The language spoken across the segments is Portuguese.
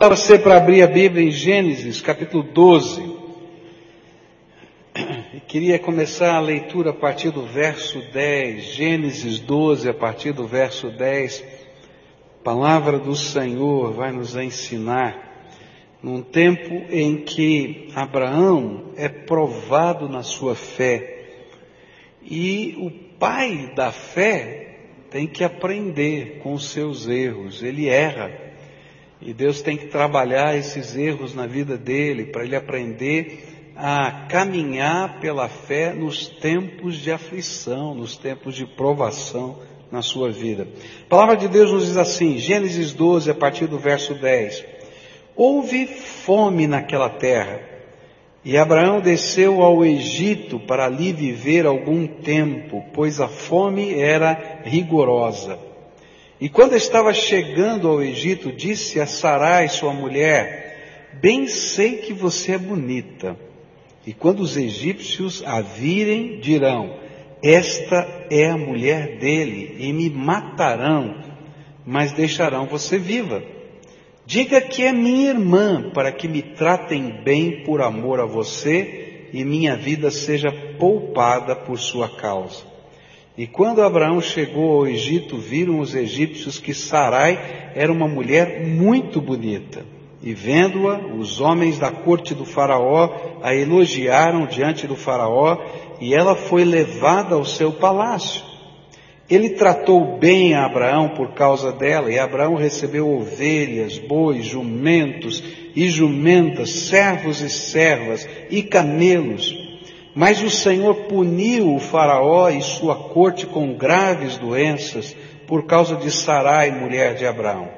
Você para abrir a Bíblia em Gênesis, capítulo 12. E queria começar a leitura a partir do verso 10. Gênesis 12, a partir do verso 10. A palavra do Senhor vai nos ensinar num tempo em que Abraão é provado na sua fé. E o pai da fé tem que aprender com os seus erros. Ele erra. E Deus tem que trabalhar esses erros na vida dele para ele aprender a caminhar pela fé nos tempos de aflição, nos tempos de provação na sua vida. A palavra de Deus nos diz assim, Gênesis 12, a partir do verso 10. Houve fome naquela terra, e Abraão desceu ao Egito para ali viver algum tempo, pois a fome era rigorosa. E quando estava chegando ao Egito, disse a Sarai, sua mulher, bem sei que você é bonita. E quando os egípcios a virem, dirão, esta é a mulher dele, e me matarão, mas deixarão você viva. Diga que é minha irmã, para que me tratem bem por amor a você, e minha vida seja poupada por sua causa. E quando Abraão chegou ao Egito, viram os egípcios que Sarai era uma mulher muito bonita. E vendo-a, os homens da corte do Faraó a elogiaram diante do Faraó, e ela foi levada ao seu palácio. Ele tratou bem a Abraão por causa dela, e Abraão recebeu ovelhas, bois, jumentos e jumentas, servos e servas e camelos. Mas o Senhor puniu o Faraó e sua corte com graves doenças por causa de Sarai, mulher de Abraão.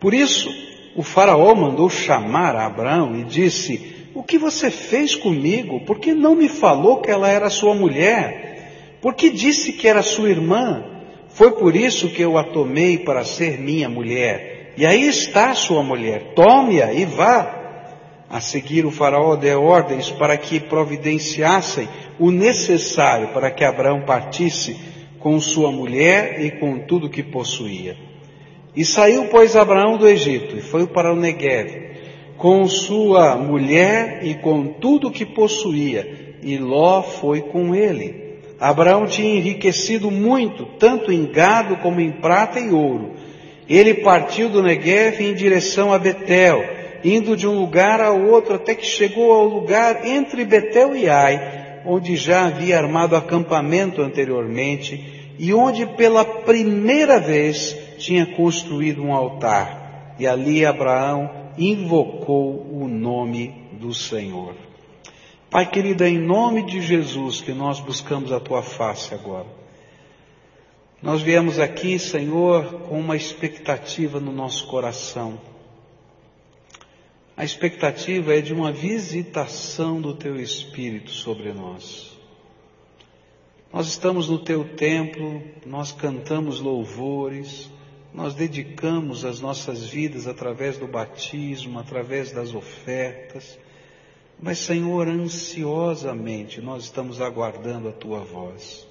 Por isso, o Faraó mandou chamar a Abraão e disse: O que você fez comigo? Por que não me falou que ela era sua mulher? Por que disse que era sua irmã? Foi por isso que eu a tomei para ser minha mulher. E aí está sua mulher. Tome-a e vá. A seguir, o faraó deu ordens para que providenciassem o necessário para que Abraão partisse com sua mulher e com tudo que possuía. E saiu, pois, Abraão do Egito e foi para o Negev, com sua mulher e com tudo que possuía, e Ló foi com ele. Abraão tinha enriquecido muito, tanto em gado como em prata e ouro. Ele partiu do Negev em direção a Betel, indo de um lugar a outro até que chegou ao lugar entre Betel e Ai, onde já havia armado acampamento anteriormente e onde pela primeira vez tinha construído um altar. E ali Abraão invocou o nome do Senhor. Pai querido, é em nome de Jesus que nós buscamos a tua face agora. Nós viemos aqui, Senhor, com uma expectativa no nosso coração a expectativa é de uma visitação do Teu Espírito sobre nós. Nós estamos no Teu templo, nós cantamos louvores, nós dedicamos as nossas vidas através do batismo, através das ofertas, mas, Senhor, ansiosamente nós estamos aguardando a Tua voz.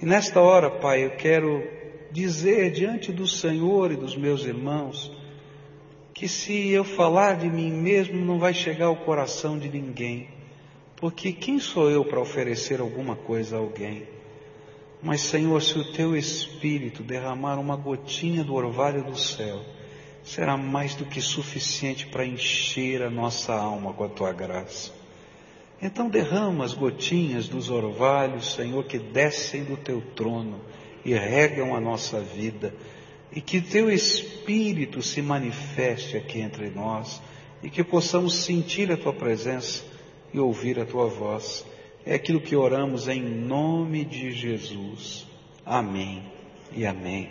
E nesta hora, Pai, eu quero dizer diante do Senhor e dos meus irmãos, que se eu falar de mim mesmo não vai chegar ao coração de ninguém, porque quem sou eu para oferecer alguma coisa a alguém? Mas Senhor, se o teu Espírito derramar uma gotinha do orvalho do céu, será mais do que suficiente para encher a nossa alma com a tua graça. Então derrama as gotinhas dos orvalhos, Senhor, que descem do teu trono e regam a nossa vida e que teu Espírito se manifeste aqui entre nós e que possamos sentir a tua presença e ouvir a tua voz. É aquilo que oramos em nome de Jesus. Amém e amém.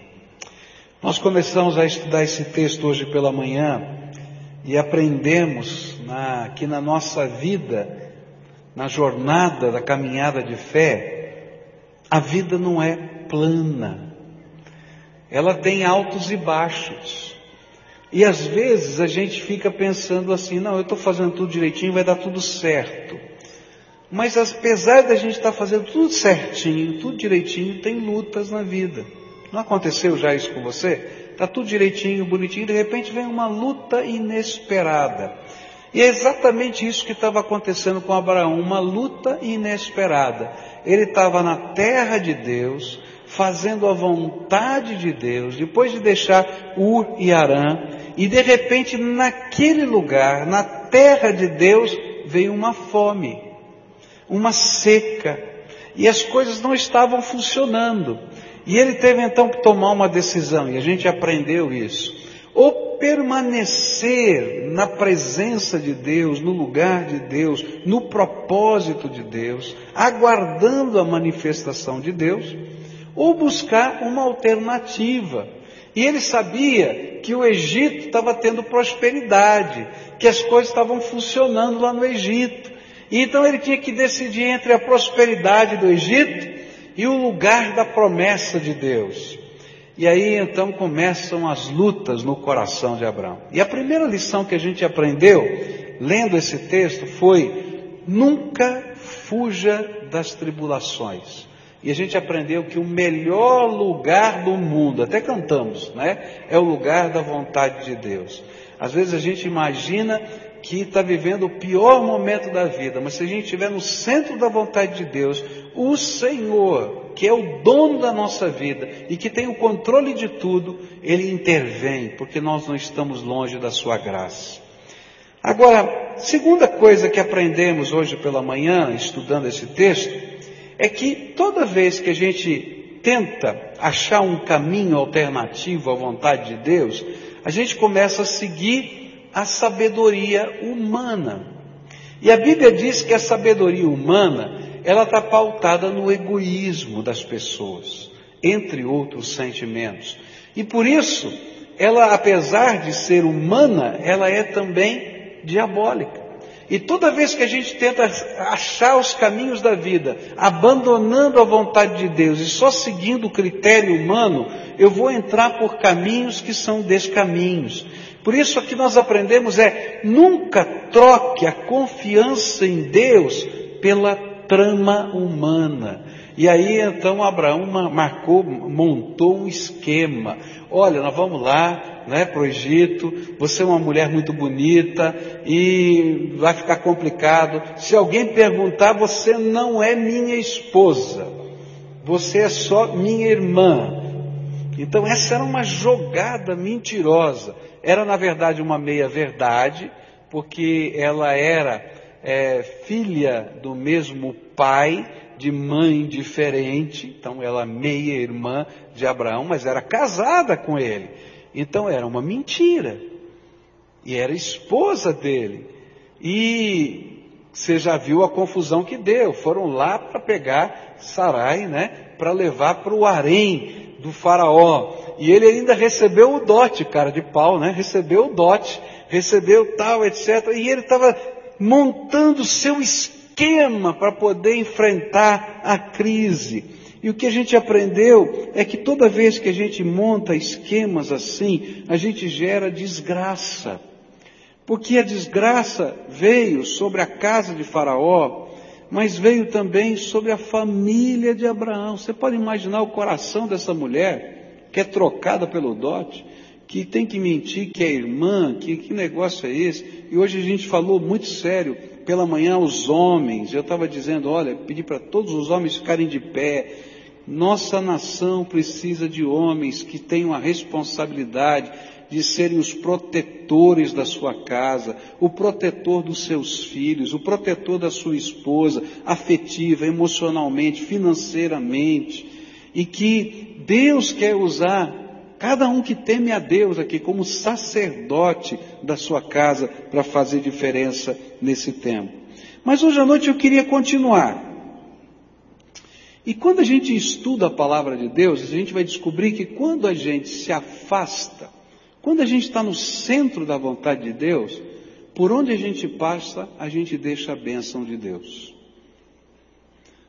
Nós começamos a estudar esse texto hoje pela manhã e aprendemos na, que na nossa vida, na jornada da caminhada de fé, a vida não é plana ela tem altos e baixos. E às vezes a gente fica pensando assim, não, eu estou fazendo tudo direitinho, vai dar tudo certo. Mas apesar da gente estar tá fazendo tudo certinho, tudo direitinho, tem lutas na vida. Não aconteceu já isso com você? está tudo direitinho, bonitinho, de repente vem uma luta inesperada. E é exatamente isso que estava acontecendo com Abraão, uma luta inesperada. Ele estava na terra de Deus, fazendo a vontade de Deus, depois de deixar Ur e Arã, e de repente naquele lugar, na terra de Deus, veio uma fome, uma seca, e as coisas não estavam funcionando. E ele teve então que tomar uma decisão, e a gente aprendeu isso. Ou permanecer na presença de Deus, no lugar de Deus, no propósito de Deus, aguardando a manifestação de Deus, ou buscar uma alternativa. E ele sabia que o Egito estava tendo prosperidade, que as coisas estavam funcionando lá no Egito. E então ele tinha que decidir entre a prosperidade do Egito e o lugar da promessa de Deus. E aí então começam as lutas no coração de Abraão. E a primeira lição que a gente aprendeu, lendo esse texto, foi: nunca fuja das tribulações. E a gente aprendeu que o melhor lugar do mundo, até cantamos, né? É o lugar da vontade de Deus. Às vezes a gente imagina que está vivendo o pior momento da vida, mas se a gente estiver no centro da vontade de Deus, o Senhor, que é o dono da nossa vida e que tem o controle de tudo, Ele intervém, porque nós não estamos longe da Sua graça. Agora, segunda coisa que aprendemos hoje pela manhã, estudando esse texto, é que toda vez que a gente tenta achar um caminho alternativo à vontade de Deus, a gente começa a seguir a sabedoria humana. E a Bíblia diz que a sabedoria humana, ela está pautada no egoísmo das pessoas, entre outros sentimentos. E por isso, ela, apesar de ser humana, ela é também diabólica. E toda vez que a gente tenta achar os caminhos da vida, abandonando a vontade de Deus e só seguindo o critério humano, eu vou entrar por caminhos que são descaminhos. Por isso, o que nós aprendemos é nunca troque a confiança em Deus pela trama humana. E aí então Abraão marcou, montou um esquema. Olha, nós vamos lá, né, para o Egito, você é uma mulher muito bonita e vai ficar complicado. Se alguém perguntar, você não é minha esposa, você é só minha irmã. Então essa era uma jogada mentirosa. Era na verdade uma meia verdade, porque ela era é, filha do mesmo pai, de mãe diferente, então ela meia irmã de Abraão, mas era casada com ele. Então era uma mentira. E era esposa dele. E você já viu a confusão que deu. Foram lá para pegar Sarai, né? Para levar para o harém do faraó. E ele ainda recebeu o dote, cara de pau, né? Recebeu o dote, recebeu tal, etc. E ele estava montando seu esquema para poder enfrentar a crise. E o que a gente aprendeu é que toda vez que a gente monta esquemas assim, a gente gera desgraça. Porque a desgraça veio sobre a casa de Faraó, mas veio também sobre a família de Abraão. Você pode imaginar o coração dessa mulher, que é trocada pelo dote, que tem que mentir que é irmã, que, que negócio é esse? E hoje a gente falou muito sério, pela manhã os homens, eu estava dizendo, olha, pedi para todos os homens ficarem de pé. Nossa nação precisa de homens que tenham a responsabilidade de serem os protetores da sua casa, o protetor dos seus filhos, o protetor da sua esposa, afetiva, emocionalmente, financeiramente, e que Deus quer usar Cada um que teme a Deus aqui como sacerdote da sua casa para fazer diferença nesse tempo. Mas hoje à noite eu queria continuar. E quando a gente estuda a palavra de Deus, a gente vai descobrir que quando a gente se afasta, quando a gente está no centro da vontade de Deus, por onde a gente passa, a gente deixa a bênção de Deus.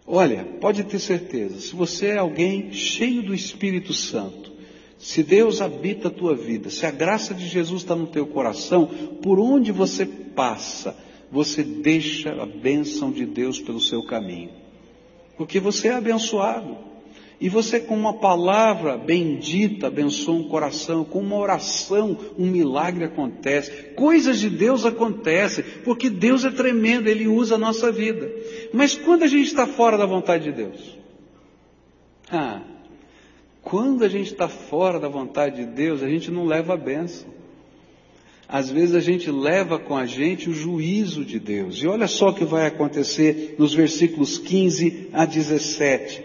Olha, pode ter certeza, se você é alguém cheio do Espírito Santo, se Deus habita a tua vida, se a graça de Jesus está no teu coração, por onde você passa, você deixa a bênção de Deus pelo seu caminho. Porque você é abençoado. E você, com uma palavra bendita, abençoa um coração, com uma oração, um milagre acontece. Coisas de Deus acontecem, porque Deus é tremendo, Ele usa a nossa vida. Mas quando a gente está fora da vontade de Deus? Ah, quando a gente está fora da vontade de Deus, a gente não leva a benção. Às vezes a gente leva com a gente o juízo de Deus. E olha só o que vai acontecer nos versículos 15 a 17.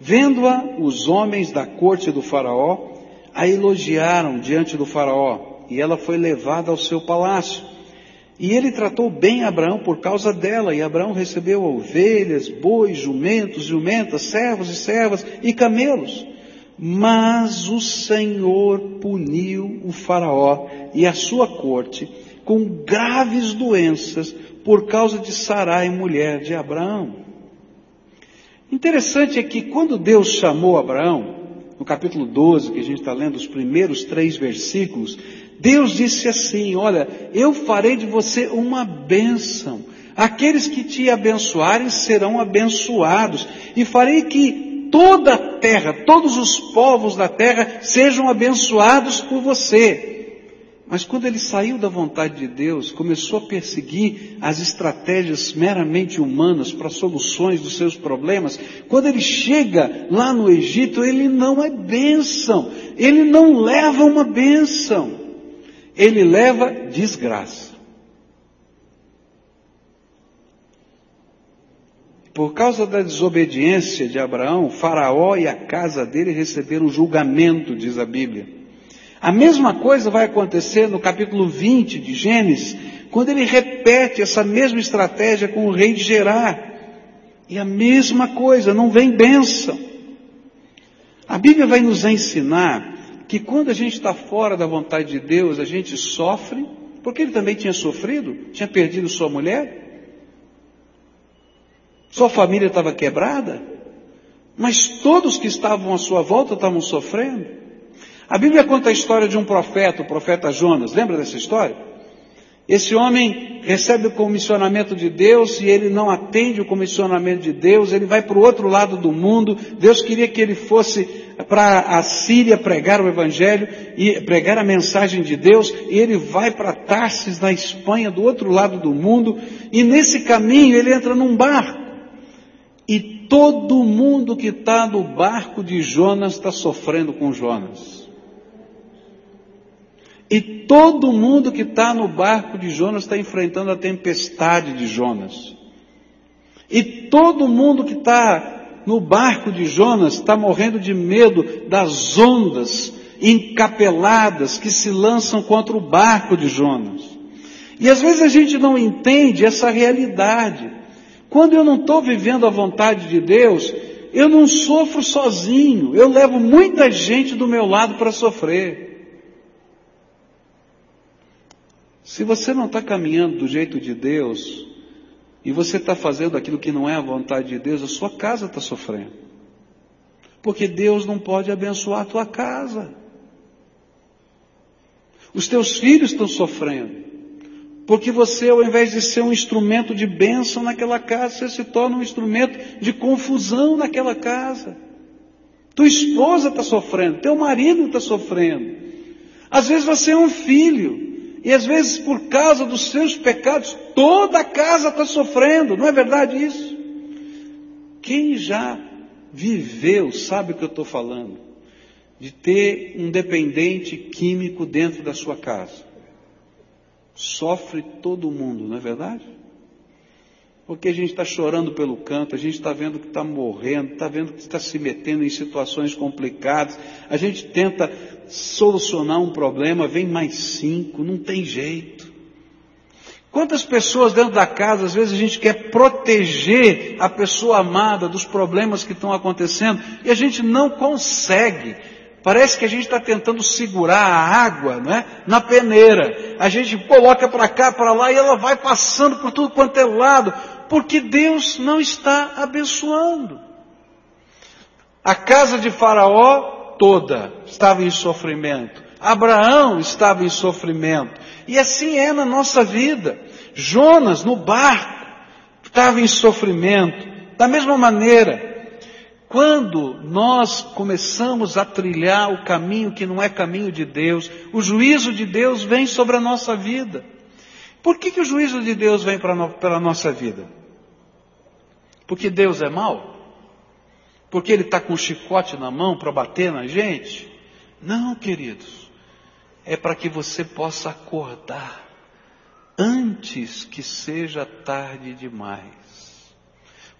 Vendo-a, os homens da corte do Faraó a elogiaram diante do Faraó, e ela foi levada ao seu palácio. E ele tratou bem Abraão por causa dela, e Abraão recebeu ovelhas, bois, jumentos, jumentas, servos e servas e camelos. Mas o Senhor puniu o Faraó e a sua corte com graves doenças por causa de Sarai, mulher de Abraão. Interessante é que quando Deus chamou Abraão, no capítulo 12, que a gente está lendo os primeiros três versículos, Deus disse assim: Olha, eu farei de você uma bênção. Aqueles que te abençoarem serão abençoados, e farei que toda a terra, todos os povos da terra sejam abençoados por você. Mas quando ele saiu da vontade de Deus, começou a perseguir as estratégias meramente humanas para soluções dos seus problemas, quando ele chega lá no Egito, ele não é bênção, ele não leva uma bênção, ele leva desgraça. Por causa da desobediência de Abraão, Faraó e a casa dele receberam julgamento, diz a Bíblia. A mesma coisa vai acontecer no capítulo 20 de Gênesis, quando ele repete essa mesma estratégia com o rei de Gerar. E a mesma coisa, não vem bênção. A Bíblia vai nos ensinar que quando a gente está fora da vontade de Deus, a gente sofre, porque ele também tinha sofrido, tinha perdido sua mulher, sua família estava quebrada, mas todos que estavam à sua volta estavam sofrendo. A Bíblia conta a história de um profeta, o profeta Jonas. Lembra dessa história? Esse homem recebe o comissionamento de Deus e ele não atende o comissionamento de Deus, ele vai para o outro lado do mundo. Deus queria que ele fosse para a Síria pregar o Evangelho e pregar a mensagem de Deus, e ele vai para Tarsis, na Espanha, do outro lado do mundo, e nesse caminho ele entra num barco. Todo mundo que está no barco de Jonas está sofrendo com Jonas. E todo mundo que está no barco de Jonas está enfrentando a tempestade de Jonas. E todo mundo que está no barco de Jonas está morrendo de medo das ondas encapeladas que se lançam contra o barco de Jonas. E às vezes a gente não entende essa realidade. Quando eu não estou vivendo a vontade de Deus, eu não sofro sozinho, eu levo muita gente do meu lado para sofrer. Se você não está caminhando do jeito de Deus, e você está fazendo aquilo que não é a vontade de Deus, a sua casa está sofrendo. Porque Deus não pode abençoar a tua casa. Os teus filhos estão sofrendo. Porque você, ao invés de ser um instrumento de bênção naquela casa, você se torna um instrumento de confusão naquela casa. Tua esposa está sofrendo, teu marido está sofrendo. Às vezes você é um filho e às vezes, por causa dos seus pecados, toda a casa está sofrendo. Não é verdade isso? Quem já viveu sabe o que eu estou falando. De ter um dependente químico dentro da sua casa. Sofre todo mundo, não é verdade? Porque a gente está chorando pelo canto, a gente está vendo que está morrendo, está vendo que está se metendo em situações complicadas, a gente tenta solucionar um problema, vem mais cinco, não tem jeito. Quantas pessoas dentro da casa, às vezes a gente quer proteger a pessoa amada dos problemas que estão acontecendo e a gente não consegue. Parece que a gente está tentando segurar a água né, na peneira. A gente coloca para cá, para lá e ela vai passando por tudo quanto é lado, porque Deus não está abençoando. A casa de Faraó toda estava em sofrimento. Abraão estava em sofrimento. E assim é na nossa vida. Jonas no barco estava em sofrimento. Da mesma maneira, Quando nós começamos a trilhar o caminho que não é caminho de Deus, o juízo de Deus vem sobre a nossa vida. Por que, que o juízo de Deus vem para a nossa vida? Porque Deus é mau? Porque Ele está com um chicote na mão para bater na gente? Não, queridos. É para que você possa acordar antes que seja tarde demais.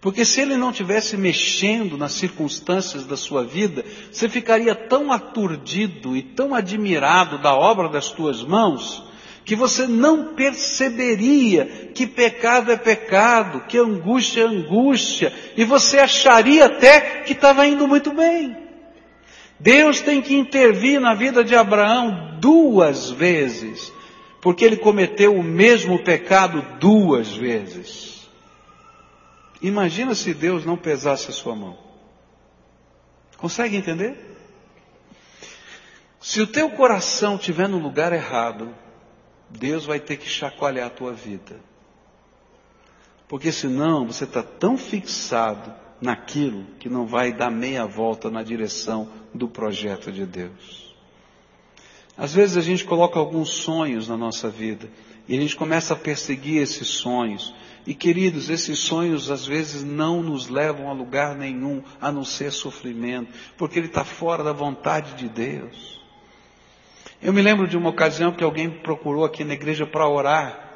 Porque se ele não tivesse mexendo nas circunstâncias da sua vida, você ficaria tão aturdido e tão admirado da obra das tuas mãos, que você não perceberia que pecado é pecado, que angústia é angústia, e você acharia até que estava indo muito bem. Deus tem que intervir na vida de Abraão duas vezes, porque ele cometeu o mesmo pecado duas vezes. Imagina se Deus não pesasse a sua mão. Consegue entender? Se o teu coração estiver no lugar errado, Deus vai ter que chacoalhar a tua vida. Porque senão você está tão fixado naquilo que não vai dar meia volta na direção do projeto de Deus. Às vezes a gente coloca alguns sonhos na nossa vida e a gente começa a perseguir esses sonhos e queridos, esses sonhos às vezes não nos levam a lugar nenhum a não ser sofrimento, porque ele está fora da vontade de Deus. Eu me lembro de uma ocasião que alguém procurou aqui na igreja para orar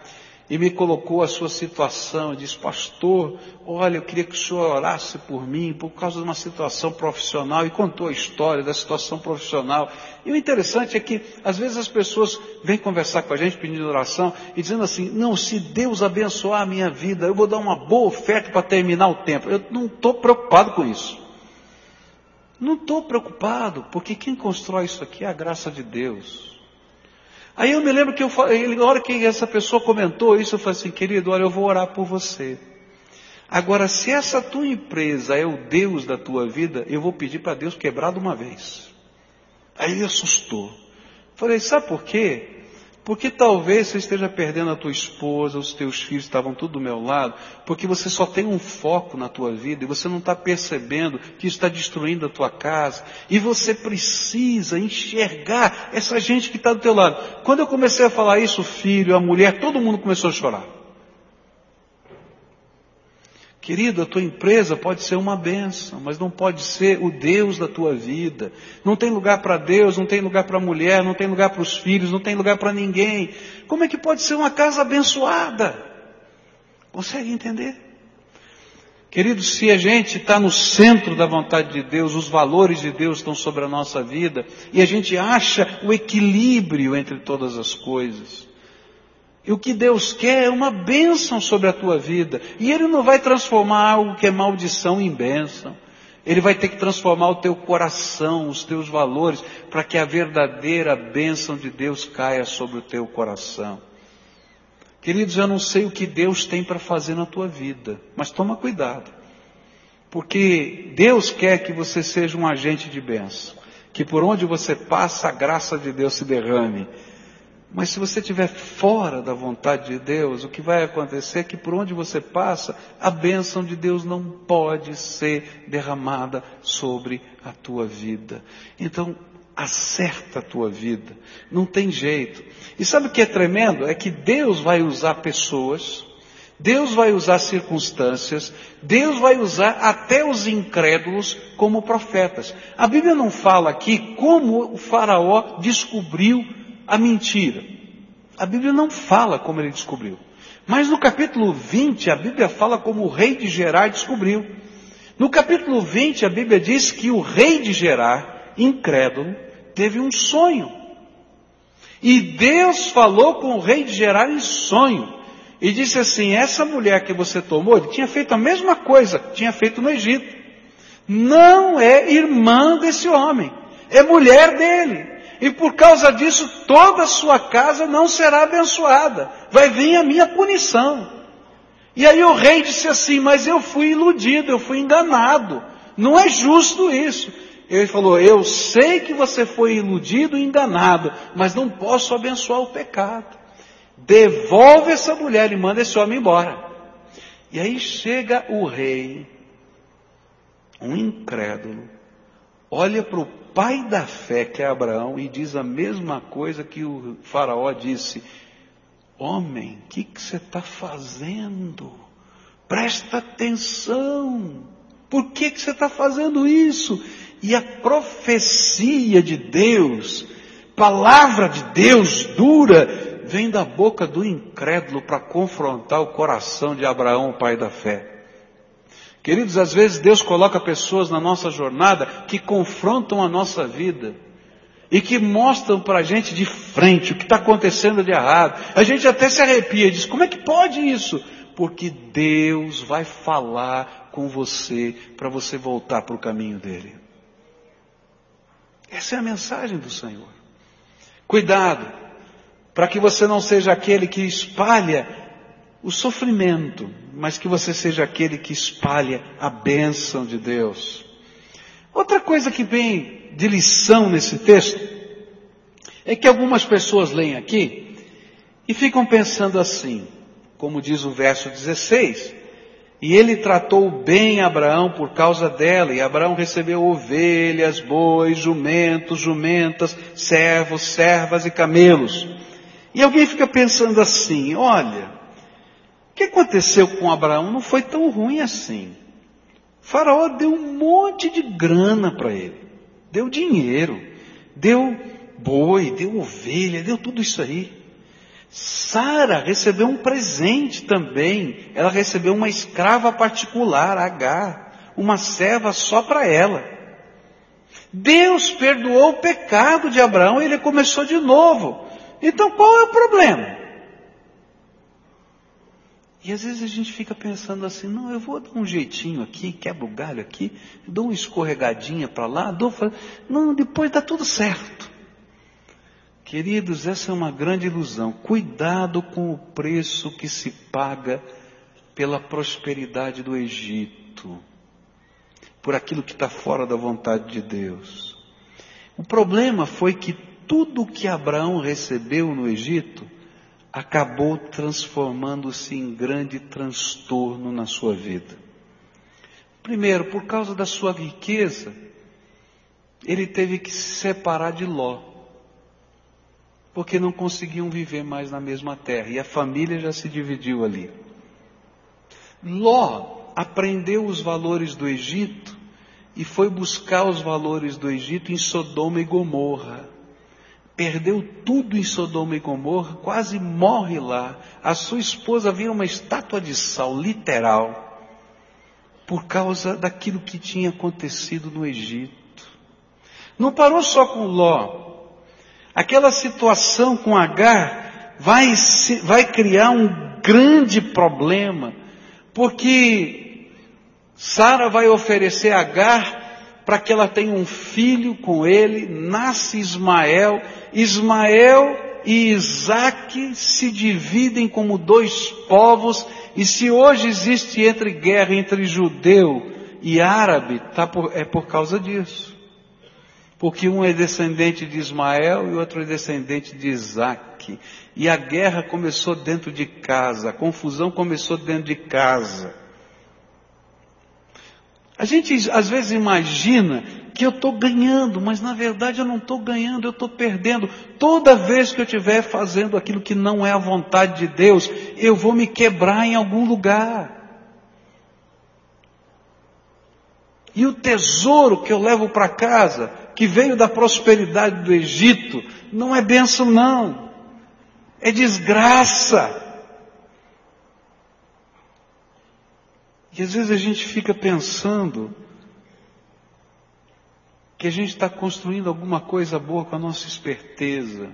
e me colocou a sua situação e disse, pastor, olha, eu queria que o senhor orasse por mim por causa de uma situação profissional e contou a história da situação profissional. E o interessante é que às vezes as pessoas vêm conversar com a gente pedindo oração e dizendo assim, não, se Deus abençoar a minha vida, eu vou dar uma boa oferta para terminar o tempo. Eu não estou preocupado com isso. Não estou preocupado, porque quem constrói isso aqui é a graça de Deus. Aí eu me lembro que eu, na hora que essa pessoa comentou isso, eu falei assim, querido, olha, eu vou orar por você. Agora, se essa tua empresa é o Deus da tua vida, eu vou pedir para Deus quebrar de uma vez. Aí ele assustou. Falei, sabe por quê? Porque talvez você esteja perdendo a tua esposa, os teus filhos estavam tudo do meu lado, porque você só tem um foco na tua vida e você não está percebendo que isso está destruindo a tua casa. E você precisa enxergar essa gente que está do teu lado. Quando eu comecei a falar isso, filho, a mulher, todo mundo começou a chorar. Querido, a tua empresa pode ser uma benção, mas não pode ser o Deus da tua vida. Não tem lugar para Deus, não tem lugar para a mulher, não tem lugar para os filhos, não tem lugar para ninguém. Como é que pode ser uma casa abençoada? Consegue entender? Querido, se a gente está no centro da vontade de Deus, os valores de Deus estão sobre a nossa vida, e a gente acha o equilíbrio entre todas as coisas, e o que Deus quer é uma bênção sobre a tua vida. E Ele não vai transformar algo que é maldição em bênção. Ele vai ter que transformar o teu coração, os teus valores, para que a verdadeira bênção de Deus caia sobre o teu coração. Queridos, eu não sei o que Deus tem para fazer na tua vida, mas toma cuidado. Porque Deus quer que você seja um agente de bênção. Que por onde você passa, a graça de Deus se derrame mas se você estiver fora da vontade de Deus, o que vai acontecer é que por onde você passa, a bênção de Deus não pode ser derramada sobre a tua vida. Então, acerta a tua vida. Não tem jeito. E sabe o que é tremendo? É que Deus vai usar pessoas, Deus vai usar circunstâncias, Deus vai usar até os incrédulos como profetas. A Bíblia não fala aqui como o faraó descobriu a mentira. A Bíblia não fala como ele descobriu. Mas no capítulo 20, a Bíblia fala como o rei de Gerar descobriu. No capítulo 20, a Bíblia diz que o rei de Gerar, incrédulo, teve um sonho. E Deus falou com o rei de Gerar em sonho. E disse assim: Essa mulher que você tomou, ele tinha feito a mesma coisa que tinha feito no Egito. Não é irmã desse homem, é mulher dele. E por causa disso, toda a sua casa não será abençoada. Vai vir a minha punição. E aí o rei disse assim: Mas eu fui iludido, eu fui enganado. Não é justo isso. Ele falou: Eu sei que você foi iludido e enganado, mas não posso abençoar o pecado. Devolve essa mulher e manda esse homem embora. E aí chega o rei um incrédulo, olha para o pai da fé, que é Abraão, e diz a mesma coisa que o Faraó disse: Homem, o que, você está fazendo? Presta atenção. Por que, que você está fazendo isso? E a profecia de Deus, palavra de Deus dura, vem da boca do incrédulo para confrontar o coração de Abraão, pai da fé. Queridos, às vezes Deus coloca pessoas na nossa jornada que confrontam a nossa vida e que mostram para a gente de frente o que está acontecendo de errado. A gente até se arrepia e diz: como é que pode isso? Porque Deus vai falar com você para você voltar para o caminho dele. Essa é a mensagem do Senhor. Cuidado, para que você não seja aquele que espalha o sofrimento, mas que você seja aquele que espalha a bênção de Deus. Outra coisa que vem de lição nesse texto é que algumas pessoas leem aqui e ficam pensando assim, como diz o verso 16, e ele tratou bem Abraão por causa dela, e Abraão recebeu ovelhas, bois, jumentos, jumentas, servos, servas e camelos. E alguém fica pensando assim, olha, que aconteceu com Abraão não foi tão ruim assim. O faraó deu um monte de grana para ele, deu dinheiro, deu boi, deu ovelha, deu tudo isso aí. Sara recebeu um presente também. Ela recebeu uma escrava particular, Agar, uma serva só para ela. Deus perdoou o pecado de Abraão e ele começou de novo. Então qual é o problema? E às vezes a gente fica pensando assim, não, eu vou dar um jeitinho aqui, quebro o galho aqui, dou uma escorregadinha para lá, dou, não, depois dá tudo certo. Queridos, essa é uma grande ilusão. Cuidado com o preço que se paga pela prosperidade do Egito, por aquilo que está fora da vontade de Deus. O problema foi que tudo que Abraão recebeu no Egito acabou transformando-se em grande transtorno na sua vida. Primeiro, por causa da sua riqueza, ele teve que se separar de Ló porque não conseguiam viver mais na mesma terra e a família já se dividiu ali. Ló aprendeu os valores do Egito e foi buscar os valores do Egito em Sodoma e Gomorra. Perdeu tudo em Sodoma e Gomorra, quase morre lá. A sua esposa vira uma estátua de sal, literal, por causa daquilo que tinha acontecido no Egito. Não parou só com Ló, aquela situação com Agar vai, vai criar um grande problema, porque Sara vai oferecer Agar para que ela tenha um filho com ele, nasce Ismael, Ismael e Isaac se dividem como dois povos, e se hoje existe entre guerra entre judeu e árabe, tá por, é por causa disso porque um é descendente de Ismael e outro é descendente de Isaac. E a guerra começou dentro de casa, a confusão começou dentro de casa. A gente às vezes imagina que eu estou ganhando, mas na verdade eu não estou ganhando, eu estou perdendo. Toda vez que eu estiver fazendo aquilo que não é a vontade de Deus, eu vou me quebrar em algum lugar. E o tesouro que eu levo para casa, que veio da prosperidade do Egito, não é bênção não. É desgraça. E às vezes a gente fica pensando que a gente está construindo alguma coisa boa com a nossa esperteza.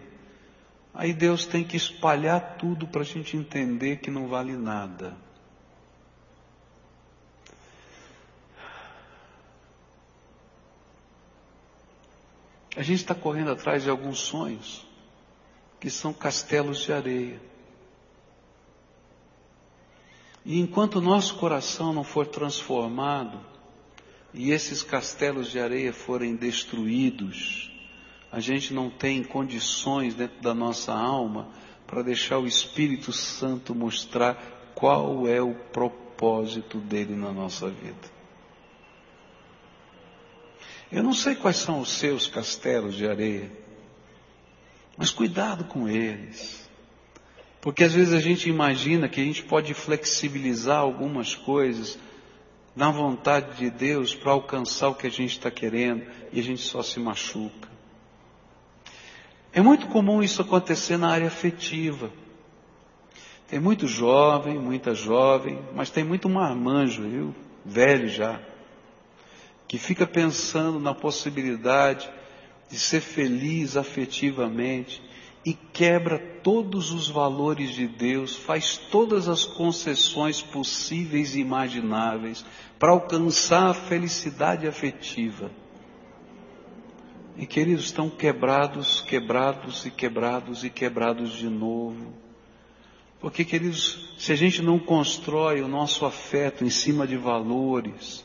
Aí Deus tem que espalhar tudo para a gente entender que não vale nada. A gente está correndo atrás de alguns sonhos que são castelos de areia. E enquanto nosso coração não for transformado e esses castelos de areia forem destruídos, a gente não tem condições dentro da nossa alma para deixar o Espírito Santo mostrar qual é o propósito dele na nossa vida. Eu não sei quais são os seus castelos de areia, mas cuidado com eles. Porque às vezes a gente imagina que a gente pode flexibilizar algumas coisas na vontade de Deus para alcançar o que a gente está querendo e a gente só se machuca. É muito comum isso acontecer na área afetiva. Tem muito jovem, muita jovem, mas tem muito marmanjo, viu? Velho já, que fica pensando na possibilidade de ser feliz afetivamente e quebra todos os valores de Deus, faz todas as concessões possíveis e imagináveis para alcançar a felicidade afetiva. E queridos, estão quebrados, quebrados e quebrados e quebrados de novo. Porque, queridos, se a gente não constrói o nosso afeto em cima de valores,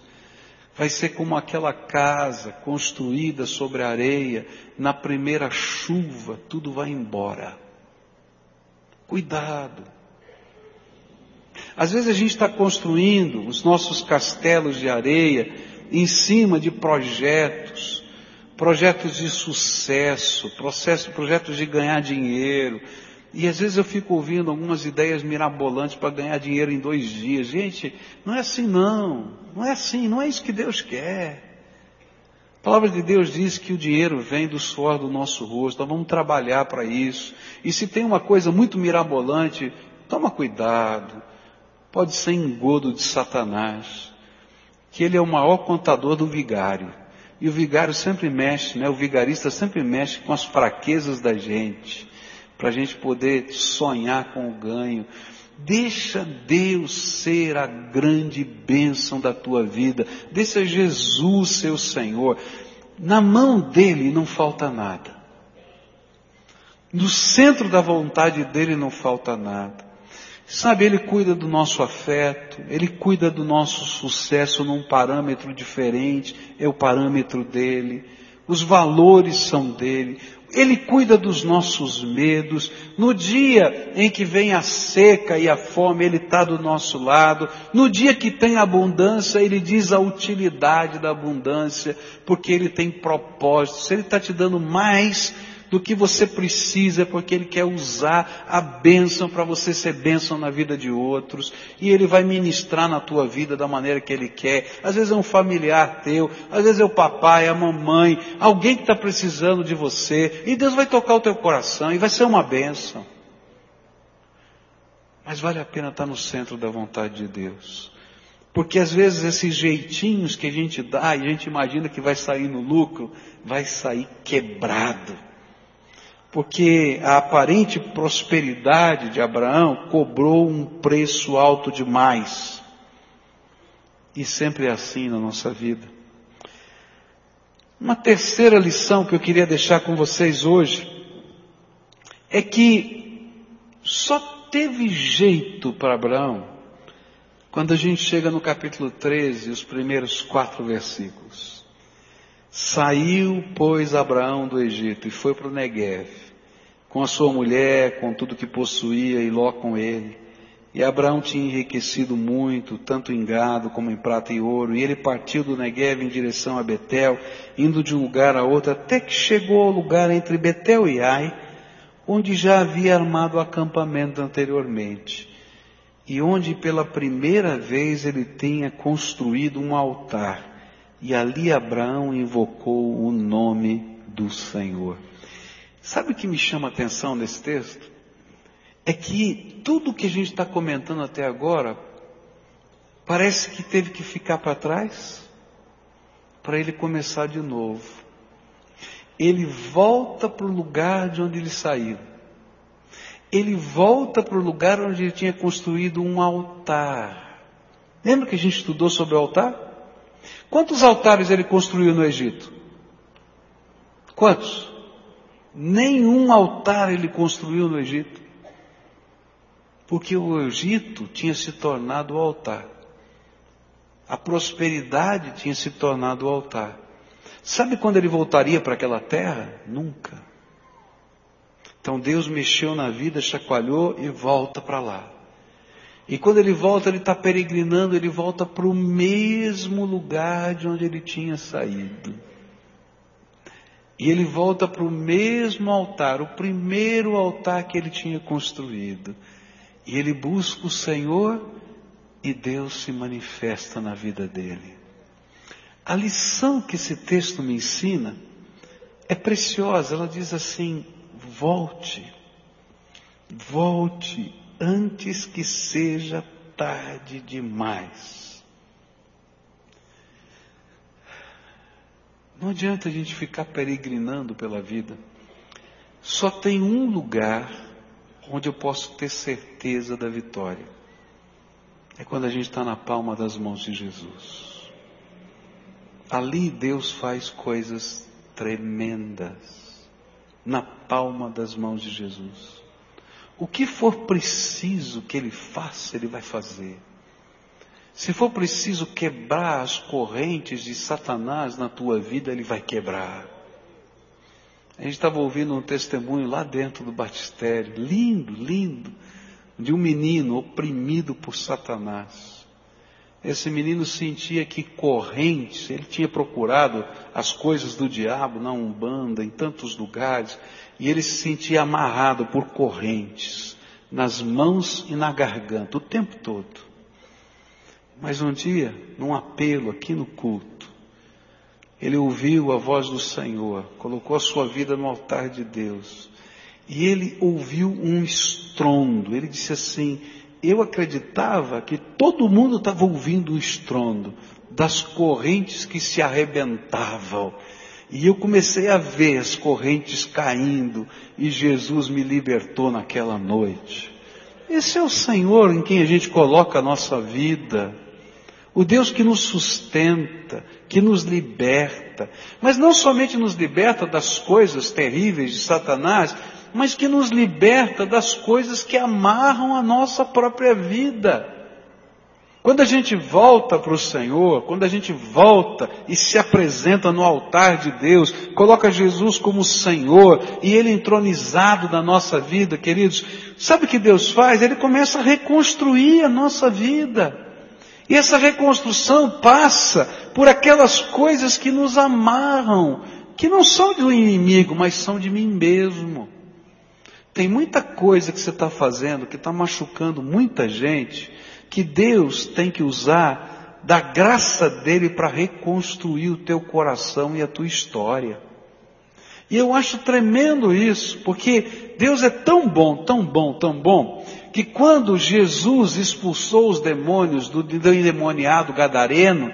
vai ser como aquela casa construída sobre areia, na primeira chuva, tudo vai embora. Cuidado. Às vezes a gente está construindo os nossos castelos de areia em cima de projetos, projetos de sucesso, processo, projetos de ganhar dinheiro. E às vezes eu fico ouvindo algumas ideias mirabolantes para ganhar dinheiro em dois dias. Gente, não é assim não. Não é assim, não é isso que Deus quer. A palavra de Deus diz que o dinheiro vem do suor do nosso rosto, nós vamos trabalhar para isso. E se tem uma coisa muito mirabolante, toma cuidado. Pode ser engodo de Satanás, que ele é o maior contador do vigário. E o vigário sempre mexe, né? O vigarista sempre mexe com as fraquezas da gente, para a gente poder sonhar com o ganho. Deixa Deus ser a grande bênção da tua vida. Deixa Jesus ser o Senhor. Na mão dele não falta nada. No centro da vontade dele não falta nada. Sabe, Ele cuida do nosso afeto, Ele cuida do nosso sucesso num parâmetro diferente, é o parâmetro dele, os valores são dele, Ele cuida dos nossos medos, no dia em que vem a seca e a fome, Ele está do nosso lado, no dia que tem abundância, Ele diz a utilidade da abundância, porque Ele tem propósito, se Ele está te dando mais, do que você precisa, porque Ele quer usar a bênção para você ser bênção na vida de outros, e Ele vai ministrar na tua vida da maneira que Ele quer. Às vezes é um familiar teu, às vezes é o papai, a mamãe, alguém que está precisando de você, e Deus vai tocar o teu coração e vai ser uma bênção. Mas vale a pena estar no centro da vontade de Deus. Porque às vezes esses jeitinhos que a gente dá e a gente imagina que vai sair no lucro, vai sair quebrado porque a aparente prosperidade de Abraão cobrou um preço alto demais. E sempre é assim na nossa vida. Uma terceira lição que eu queria deixar com vocês hoje é que só teve jeito para Abraão quando a gente chega no capítulo 13, os primeiros quatro versículos. Saiu, pois, Abraão do Egito e foi para o Negev com a sua mulher, com tudo que possuía, e Ló com ele. E Abraão tinha enriquecido muito, tanto em gado como em prata e ouro, e ele partiu do Negev em direção a Betel, indo de um lugar a outro, até que chegou ao lugar entre Betel e Ai, onde já havia armado o acampamento anteriormente, e onde pela primeira vez ele tinha construído um altar, e ali Abraão invocou o nome do Senhor. Sabe o que me chama a atenção nesse texto? É que tudo que a gente está comentando até agora parece que teve que ficar para trás para ele começar de novo. Ele volta para o lugar de onde ele saiu. Ele volta para o lugar onde ele tinha construído um altar. Lembra que a gente estudou sobre o altar? Quantos altares ele construiu no Egito? Quantos? Nenhum altar ele construiu no Egito. Porque o Egito tinha se tornado o altar. A prosperidade tinha se tornado o altar. Sabe quando ele voltaria para aquela terra? Nunca. Então Deus mexeu na vida, chacoalhou e volta para lá. E quando ele volta, ele está peregrinando, ele volta para o mesmo lugar de onde ele tinha saído. E ele volta para o mesmo altar, o primeiro altar que ele tinha construído. E ele busca o Senhor e Deus se manifesta na vida dele. A lição que esse texto me ensina é preciosa. Ela diz assim: volte, volte antes que seja tarde demais. Não adianta a gente ficar peregrinando pela vida. Só tem um lugar onde eu posso ter certeza da vitória. É quando a gente está na palma das mãos de Jesus. Ali Deus faz coisas tremendas. Na palma das mãos de Jesus. O que for preciso que ele faça, ele vai fazer. Se for preciso quebrar as correntes de Satanás na tua vida, ele vai quebrar. A gente estava ouvindo um testemunho lá dentro do batistério, lindo, lindo, de um menino oprimido por Satanás. Esse menino sentia que correntes, ele tinha procurado as coisas do diabo na Umbanda, em tantos lugares, e ele se sentia amarrado por correntes, nas mãos e na garganta, o tempo todo. Mas um dia, num apelo aqui no culto, ele ouviu a voz do Senhor, colocou a sua vida no altar de Deus, e ele ouviu um estrondo. Ele disse assim: Eu acreditava que todo mundo estava ouvindo o estrondo das correntes que se arrebentavam. E eu comecei a ver as correntes caindo e Jesus me libertou naquela noite. Esse é o Senhor em quem a gente coloca a nossa vida. O Deus que nos sustenta, que nos liberta, mas não somente nos liberta das coisas terríveis de Satanás, mas que nos liberta das coisas que amarram a nossa própria vida. Quando a gente volta para o Senhor, quando a gente volta e se apresenta no altar de Deus, coloca Jesus como Senhor e Ele entronizado na nossa vida, queridos, sabe o que Deus faz? Ele começa a reconstruir a nossa vida. E essa reconstrução passa por aquelas coisas que nos amarram, que não são do inimigo, mas são de mim mesmo. Tem muita coisa que você está fazendo que está machucando muita gente, que Deus tem que usar da graça dele para reconstruir o teu coração e a tua história. E eu acho tremendo isso, porque Deus é tão bom, tão bom, tão bom, que quando Jesus expulsou os demônios do, do endemoniado gadareno,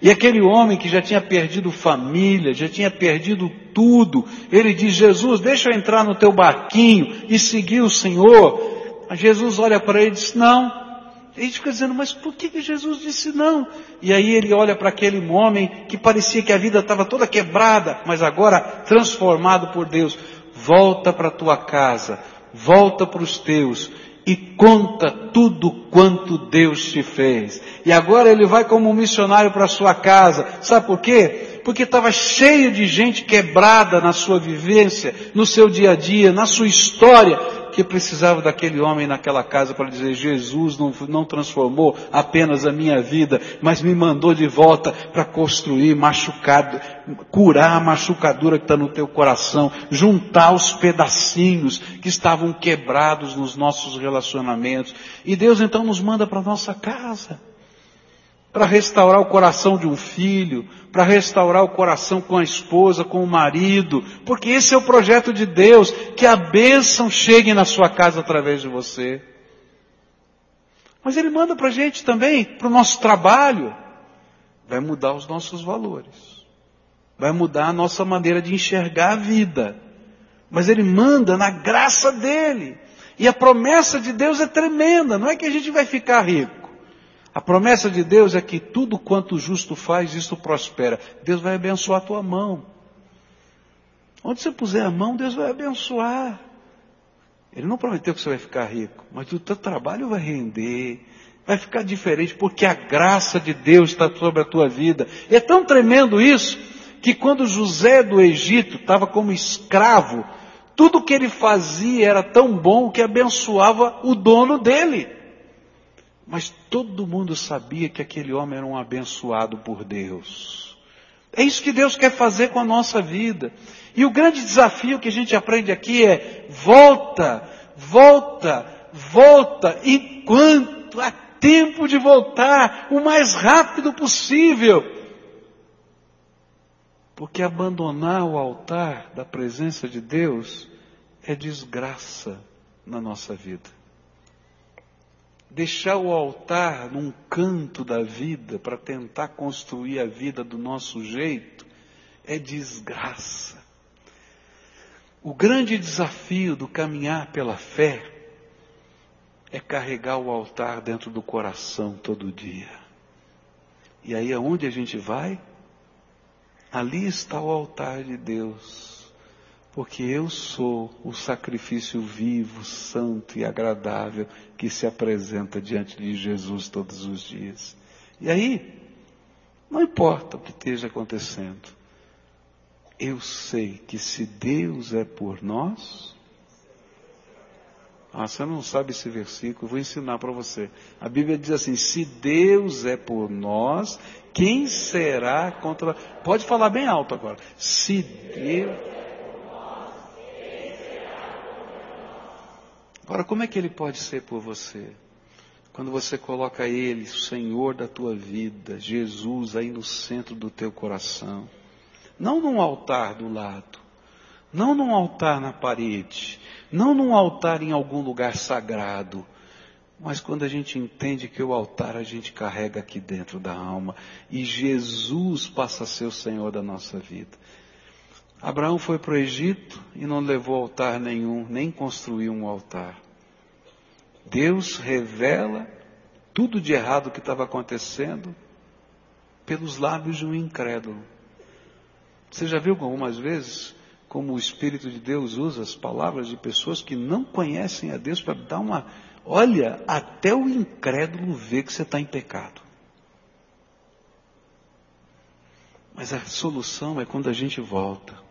e aquele homem que já tinha perdido família, já tinha perdido tudo, ele diz: Jesus, deixa eu entrar no teu barquinho e seguir o Senhor. Jesus olha para ele e diz: Não, e gente fica dizendo, mas por que, que Jesus disse não? E aí ele olha para aquele homem que parecia que a vida estava toda quebrada, mas agora transformado por Deus. Volta para a tua casa, volta para os teus e conta tudo quanto Deus te fez. E agora ele vai como missionário para sua casa. Sabe por quê? Porque estava cheio de gente quebrada na sua vivência, no seu dia a dia, na sua história, que precisava daquele homem naquela casa para dizer: Jesus não, não transformou apenas a minha vida, mas me mandou de volta para construir machucado, curar a machucadura que está no teu coração, juntar os pedacinhos que estavam quebrados nos nossos relacionamentos. E Deus então nos manda para nossa casa para restaurar o coração de um filho, para restaurar o coração com a esposa, com o marido, porque esse é o projeto de Deus, que a bênção chegue na sua casa através de você. Mas Ele manda para a gente também, para o nosso trabalho, vai mudar os nossos valores, vai mudar a nossa maneira de enxergar a vida, mas Ele manda na graça dEle, e a promessa de Deus é tremenda, não é que a gente vai ficar rico, a promessa de Deus é que tudo quanto o justo faz, isso prospera. Deus vai abençoar a tua mão. Onde você puser a mão, Deus vai abençoar. Ele não prometeu que você vai ficar rico, mas o teu trabalho vai render, vai ficar diferente, porque a graça de Deus está sobre a tua vida. E é tão tremendo isso, que quando José do Egito estava como escravo, tudo que ele fazia era tão bom que abençoava o dono dele. Mas todo mundo sabia que aquele homem era um abençoado por Deus. É isso que Deus quer fazer com a nossa vida. E o grande desafio que a gente aprende aqui é volta, volta, volta, enquanto há tempo de voltar, o mais rápido possível. Porque abandonar o altar da presença de Deus é desgraça na nossa vida. Deixar o altar num canto da vida para tentar construir a vida do nosso jeito é desgraça. O grande desafio do caminhar pela fé é carregar o altar dentro do coração todo dia. E aí aonde a gente vai? Ali está o altar de Deus, porque eu sou o sacrifício vivo, santo e agradável que se apresenta diante de Jesus todos os dias. E aí, não importa o que esteja acontecendo, eu sei que se Deus é por nós, ah, você não sabe esse versículo, vou ensinar para você. A Bíblia diz assim: se Deus é por nós, quem será contra. Pode falar bem alto agora. Se Deus. Agora, como é que Ele pode ser por você? Quando você coloca Ele, Senhor da tua vida, Jesus aí no centro do teu coração. Não num altar do lado, não num altar na parede, não num altar em algum lugar sagrado, mas quando a gente entende que o altar a gente carrega aqui dentro da alma e Jesus passa a ser o Senhor da nossa vida. Abraão foi para o Egito e não levou altar nenhum, nem construiu um altar. Deus revela tudo de errado que estava acontecendo pelos lábios de um incrédulo. Você já viu algumas vezes como o Espírito de Deus usa as palavras de pessoas que não conhecem a Deus para dar uma. Olha, até o incrédulo vê que você está em pecado. Mas a solução é quando a gente volta.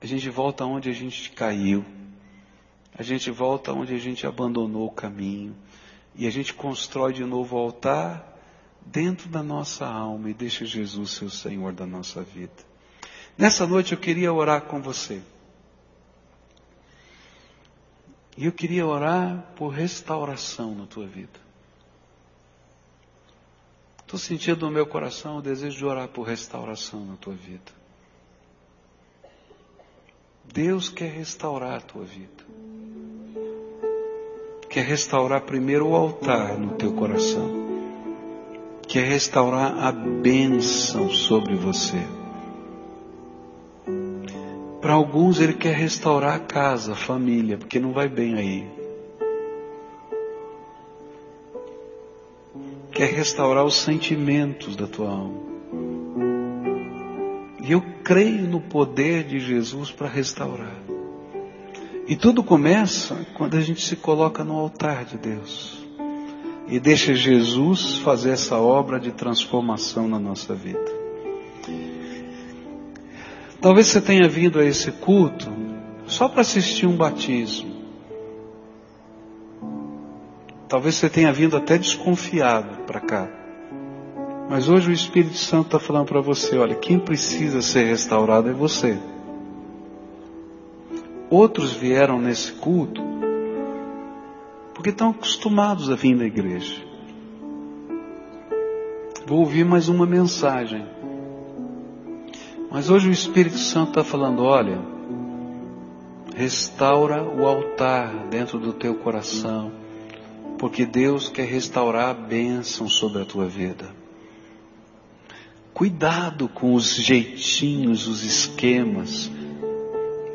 A gente volta onde a gente caiu. A gente volta onde a gente abandonou o caminho. E a gente constrói de novo o altar dentro da nossa alma e deixa Jesus ser o Senhor da nossa vida. Nessa noite eu queria orar com você. E eu queria orar por restauração na tua vida. Estou sentindo no meu coração o desejo de orar por restauração na tua vida. Deus quer restaurar a tua vida. Quer restaurar primeiro o altar no teu coração. Quer restaurar a bênção sobre você. Para alguns ele quer restaurar a casa, a família, porque não vai bem aí. Quer restaurar os sentimentos da tua alma. E eu creio no poder de Jesus para restaurar. E tudo começa quando a gente se coloca no altar de Deus. E deixa Jesus fazer essa obra de transformação na nossa vida. Talvez você tenha vindo a esse culto só para assistir um batismo. Talvez você tenha vindo até desconfiado para cá. Mas hoje o Espírito Santo está falando para você: olha, quem precisa ser restaurado é você. Outros vieram nesse culto porque estão acostumados a vir na igreja. Vou ouvir mais uma mensagem. Mas hoje o Espírito Santo está falando: olha, restaura o altar dentro do teu coração, porque Deus quer restaurar a bênção sobre a tua vida. Cuidado com os jeitinhos, os esquemas.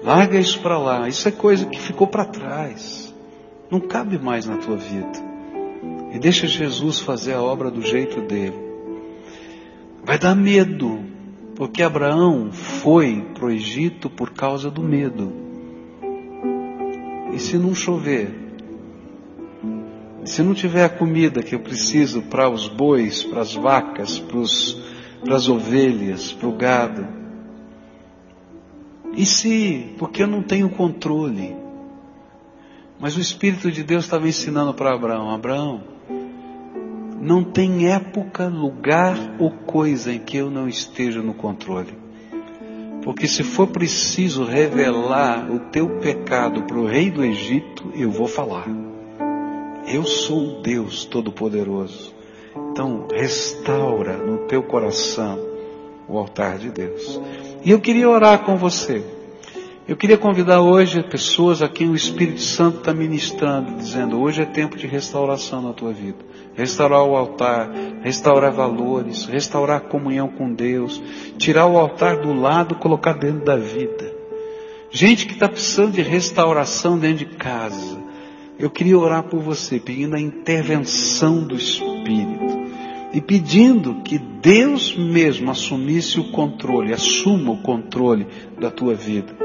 Larga isso para lá. Isso é coisa que ficou para trás. Não cabe mais na tua vida. E deixa Jesus fazer a obra do jeito dele. Vai dar medo, porque Abraão foi para o Egito por causa do medo. E se não chover? Se não tiver a comida que eu preciso para os bois, para as vacas, para as ovelhas, para o gado? E se, porque eu não tenho controle? Mas o Espírito de Deus estava ensinando para Abraão: Abraão, Não tem época, lugar ou coisa em que eu não esteja no controle. Porque se for preciso revelar o teu pecado para o rei do Egito, eu vou falar. Eu sou o Deus Todo-Poderoso. Então, restaura no teu coração o altar de Deus. E eu queria orar com você. Eu queria convidar hoje pessoas a quem o Espírito Santo está ministrando, dizendo: hoje é tempo de restauração na tua vida. Restaurar o altar, restaurar valores, restaurar a comunhão com Deus, tirar o altar do lado, colocar dentro da vida. Gente que está precisando de restauração dentro de casa. Eu queria orar por você, pedindo a intervenção do Espírito e pedindo que Deus mesmo assumisse o controle, assuma o controle da tua vida.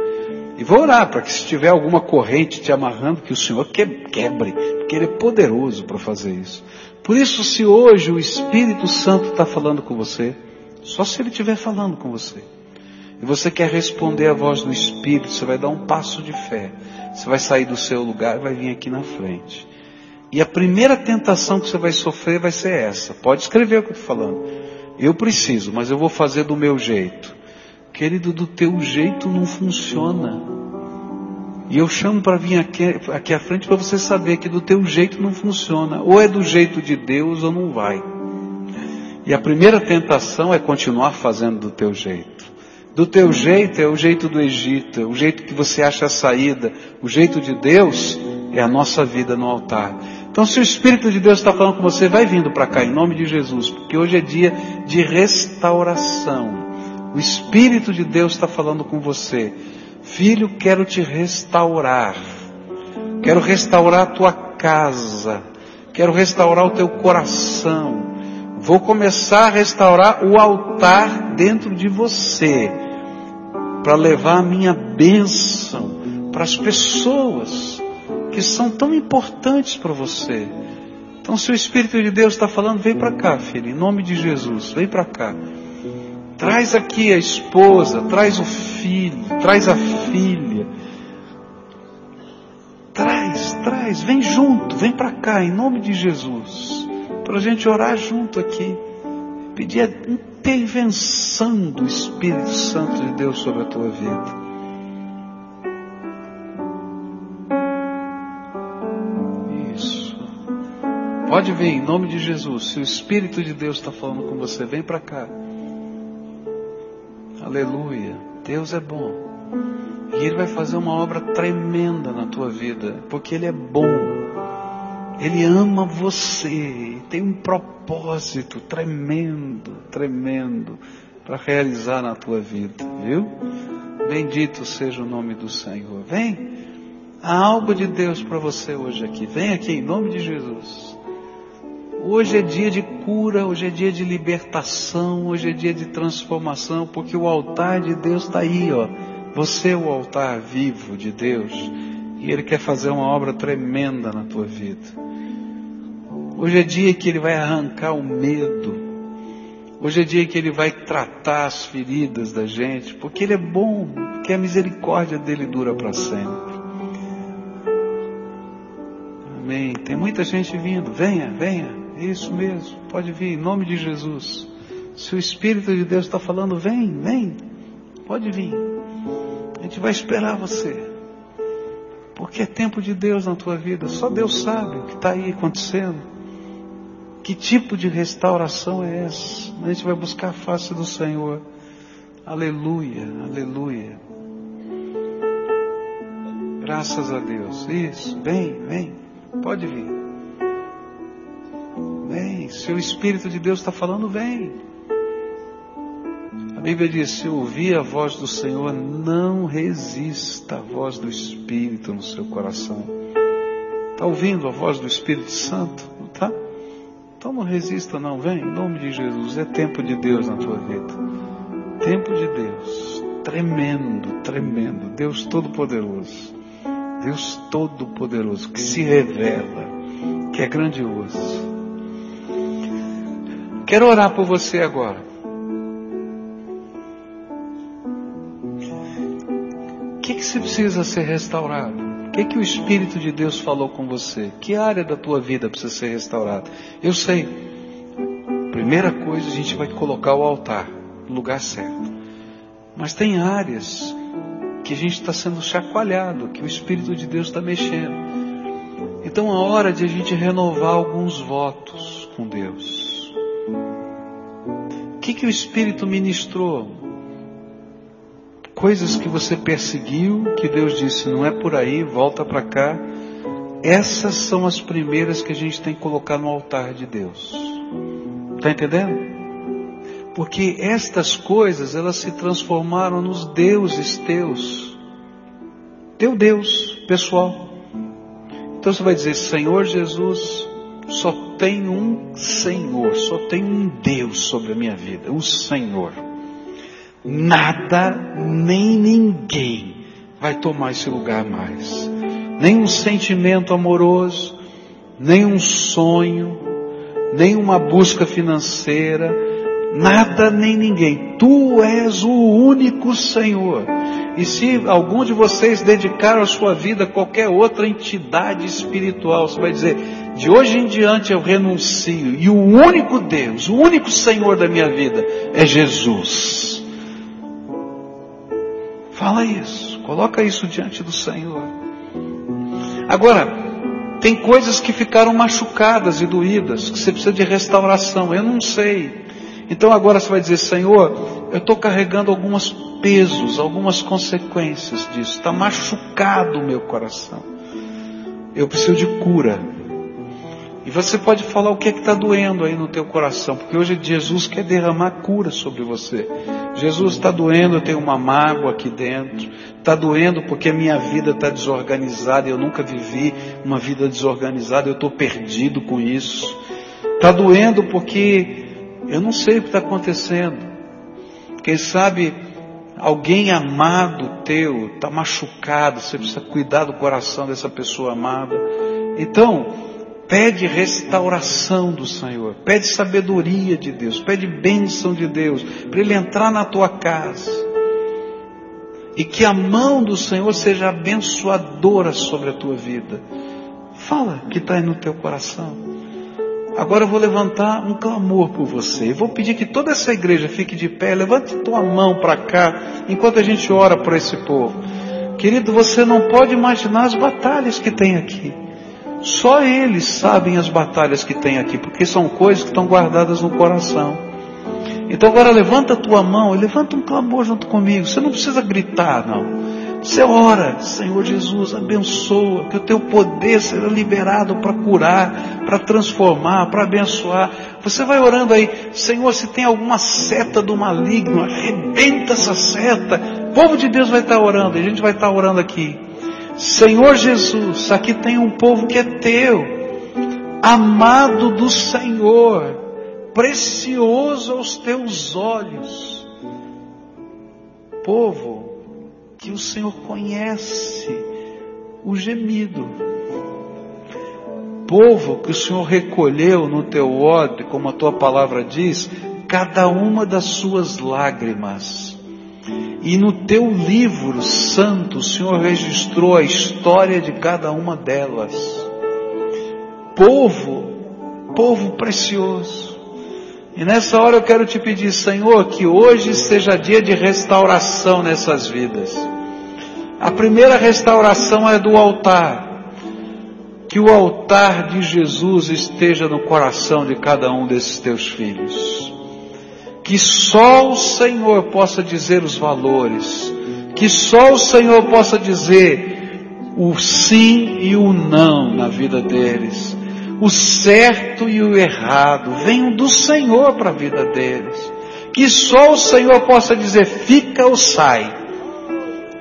E vou orar para que se tiver alguma corrente te amarrando, que o Senhor quebre, porque Ele é poderoso para fazer isso. Por isso, se hoje o Espírito Santo está falando com você, só se Ele estiver falando com você, e você quer responder à voz do Espírito, você vai dar um passo de fé. Você vai sair do seu lugar e vai vir aqui na frente. E a primeira tentação que você vai sofrer vai ser essa. Pode escrever o que eu estou falando. Eu preciso, mas eu vou fazer do meu jeito. Querido, do teu jeito não funciona. E eu chamo para vir aqui, aqui à frente para você saber que do teu jeito não funciona. Ou é do jeito de Deus ou não vai. E a primeira tentação é continuar fazendo do teu jeito. Do teu jeito é o jeito do Egito, é o jeito que você acha a saída. O jeito de Deus é a nossa vida no altar. Então, se o Espírito de Deus está falando com você, vai vindo para cá, em nome de Jesus, porque hoje é dia de restauração. O Espírito de Deus está falando com você. Filho, quero te restaurar. Quero restaurar a tua casa. Quero restaurar o teu coração. Vou começar a restaurar o altar dentro de você. Para levar a minha bênção para as pessoas que são tão importantes para você. Então, se o Espírito de Deus está falando, vem para cá, filho, em nome de Jesus, vem para cá. Traz aqui a esposa, traz o filho, traz a filha. Traz, traz, vem junto, vem para cá, em nome de Jesus. Para a gente orar junto aqui. Pedir a intervenção do Espírito Santo de Deus sobre a tua vida. Pode vir, em nome de Jesus. Se o Espírito de Deus está falando com você, vem para cá. Aleluia. Deus é bom. E Ele vai fazer uma obra tremenda na tua vida, porque Ele é bom. Ele ama você. Tem um propósito tremendo, tremendo para realizar na tua vida, viu? Bendito seja o nome do Senhor. Vem. Há algo de Deus para você hoje aqui. Vem aqui em nome de Jesus. Hoje é dia de cura, hoje é dia de libertação, hoje é dia de transformação, porque o altar de Deus está aí, ó. Você é o altar vivo de Deus e Ele quer fazer uma obra tremenda na tua vida. Hoje é dia que Ele vai arrancar o medo. Hoje é dia que Ele vai tratar as feridas da gente, porque Ele é bom, porque a misericórdia dele dura para sempre. Amém. Tem muita gente vindo. Venha, venha. Isso mesmo, pode vir, em nome de Jesus. Se o Espírito de Deus está falando, vem, vem, pode vir. A gente vai esperar você. Porque é tempo de Deus na tua vida. Só Deus sabe o que está aí acontecendo. Que tipo de restauração é essa? A gente vai buscar a face do Senhor. Aleluia, aleluia. Graças a Deus. Isso, vem, vem. Pode vir. Se o Espírito de Deus está falando, vem. A Bíblia diz: se ouvir a voz do Senhor, não resista à voz do Espírito no seu coração. Está ouvindo a voz do Espírito Santo? Não está? Então não resista, não. Vem, em nome de Jesus. É tempo de Deus na tua vida. Tempo de Deus. Tremendo, tremendo. Deus Todo-Poderoso. Deus Todo-Poderoso que se revela, que é grandioso. Quero orar por você agora. O que, que você precisa ser restaurado? O que, que o Espírito de Deus falou com você? Que área da tua vida precisa ser restaurada? Eu sei. Primeira coisa, a gente vai colocar o altar no lugar certo. Mas tem áreas que a gente está sendo chacoalhado, que o Espírito de Deus está mexendo. Então é hora de a gente renovar alguns votos com Deus. Que, que o Espírito ministrou? Coisas que você perseguiu, que Deus disse, não é por aí, volta para cá. Essas são as primeiras que a gente tem que colocar no altar de Deus. Está entendendo? Porque estas coisas, elas se transformaram nos deuses teus. Teu Deus, pessoal. Então você vai dizer, Senhor Jesus, só tem um Senhor, só tem um Deus sobre a minha vida, o Senhor. Nada, nem ninguém vai tomar esse lugar mais. Nem um sentimento amoroso, nem um sonho, nem uma busca financeira, nada nem ninguém. Tu és o único Senhor. E se algum de vocês dedicar a sua vida a qualquer outra entidade espiritual, você vai dizer, de hoje em diante eu renuncio. E o único Deus, o único Senhor da minha vida é Jesus. Fala isso, coloca isso diante do Senhor. Agora, tem coisas que ficaram machucadas e doídas, que você precisa de restauração. Eu não sei. Então agora você vai dizer, Senhor, eu estou carregando alguns pesos, algumas consequências disso. Está machucado o meu coração. Eu preciso de cura. E você pode falar o que é que está doendo aí no teu coração, porque hoje Jesus quer derramar cura sobre você. Jesus está doendo, eu tenho uma mágoa aqui dentro. Está doendo porque a minha vida está desorganizada. Eu nunca vivi uma vida desorganizada. Eu estou perdido com isso. Está doendo porque eu não sei o que está acontecendo. Quem sabe alguém amado teu está machucado, você precisa cuidar do coração dessa pessoa amada. Então, pede restauração do Senhor, pede sabedoria de Deus, pede bênção de Deus, para Ele entrar na tua casa. E que a mão do Senhor seja abençoadora sobre a tua vida. Fala que está aí no teu coração. Agora eu vou levantar um clamor por você. Eu vou pedir que toda essa igreja fique de pé. Levante tua mão para cá enquanto a gente ora por esse povo. Querido, você não pode imaginar as batalhas que tem aqui. Só eles sabem as batalhas que tem aqui, porque são coisas que estão guardadas no coração. Então agora levanta a tua mão e levanta um clamor junto comigo. Você não precisa gritar, não. Você ora, Senhor Jesus, abençoa, que o teu poder será liberado para curar, para transformar, para abençoar. Você vai orando aí, Senhor, se tem alguma seta do maligno, arrebenta essa seta. O povo de Deus vai estar orando, a gente vai estar orando aqui. Senhor Jesus, aqui tem um povo que é teu, amado do Senhor, precioso aos teus olhos. Povo, que o Senhor conhece o gemido. Povo que o Senhor recolheu no teu ódio, como a tua palavra diz, cada uma das suas lágrimas. E no teu livro santo, o Senhor registrou a história de cada uma delas. Povo, povo precioso. E nessa hora eu quero te pedir, Senhor, que hoje seja dia de restauração nessas vidas. A primeira restauração é do altar. Que o altar de Jesus esteja no coração de cada um desses teus filhos. Que só o Senhor possa dizer os valores. Que só o Senhor possa dizer o sim e o não na vida deles. O certo e o errado venham do Senhor para a vida deles. Que só o Senhor possa dizer fica ou sai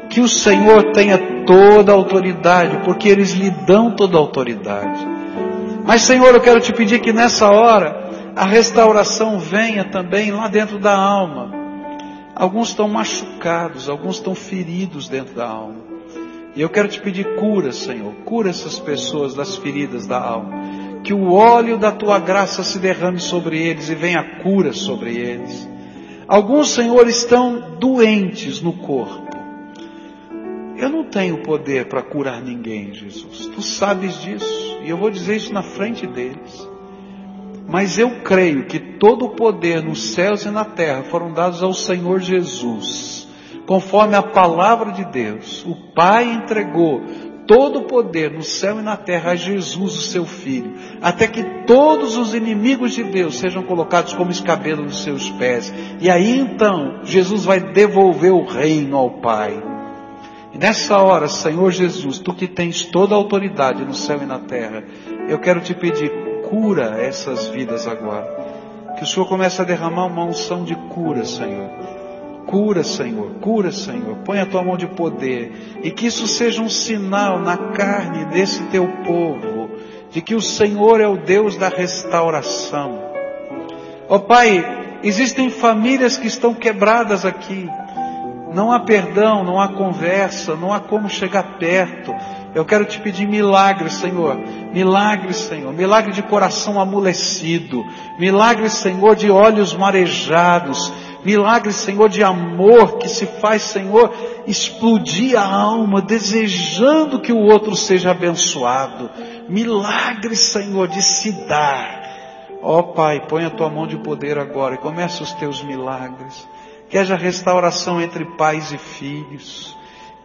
que o Senhor tenha toda a autoridade, porque eles lhe dão toda a autoridade. Mas, Senhor, eu quero te pedir que nessa hora a restauração venha também lá dentro da alma. Alguns estão machucados, alguns estão feridos dentro da alma. E eu quero te pedir cura, Senhor. Cura essas pessoas das feridas da alma. Que o óleo da tua graça se derrame sobre eles e venha cura sobre eles. Alguns, Senhor, estão doentes no corpo. Eu não tenho poder para curar ninguém, Jesus. Tu sabes disso. E eu vou dizer isso na frente deles. Mas eu creio que todo o poder nos céus e na terra foram dados ao Senhor Jesus, conforme a palavra de Deus. O Pai entregou todo o poder no céu e na terra a Jesus, o seu Filho, até que todos os inimigos de Deus sejam colocados como escabelo dos seus pés. E aí então, Jesus vai devolver o reino ao Pai. E nessa hora, Senhor Jesus, tu que tens toda a autoridade no céu e na terra, eu quero te pedir, cura essas vidas agora. Que o Senhor comece a derramar uma unção de cura, Senhor Cura, Senhor, cura, Senhor. Põe a tua mão de poder. E que isso seja um sinal na carne desse teu povo, de que o Senhor é o Deus da restauração. Ó oh, Pai, existem famílias que estão quebradas aqui. Não há perdão, não há conversa, não há como chegar perto. Eu quero te pedir milagre, Senhor. Milagre, Senhor. Milagre de coração amolecido. Milagre, Senhor, de olhos marejados Milagre, Senhor, de amor que se faz, Senhor, explodir a alma, desejando que o outro seja abençoado. Milagre, Senhor, de se dar. Ó oh, Pai, põe a tua mão de poder agora e começa os teus milagres. Que haja restauração entre pais e filhos.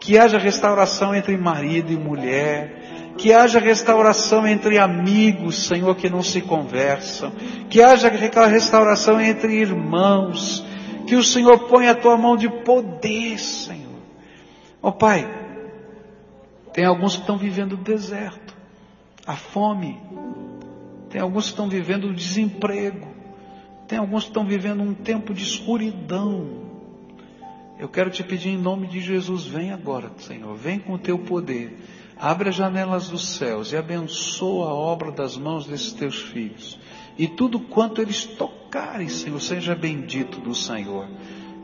Que haja restauração entre marido e mulher. Que haja restauração entre amigos, Senhor, que não se conversam. Que haja restauração entre irmãos que o Senhor ponha a tua mão de poder, Senhor. Ó oh, Pai, tem alguns que estão vivendo o deserto, a fome. Tem alguns que estão vivendo o desemprego. Tem alguns que estão vivendo um tempo de escuridão. Eu quero te pedir em nome de Jesus, vem agora, Senhor, vem com o teu poder. Abre as janelas dos céus e abençoa a obra das mãos desses teus filhos. E tudo quanto eles tocarem, Senhor, seja bendito do Senhor.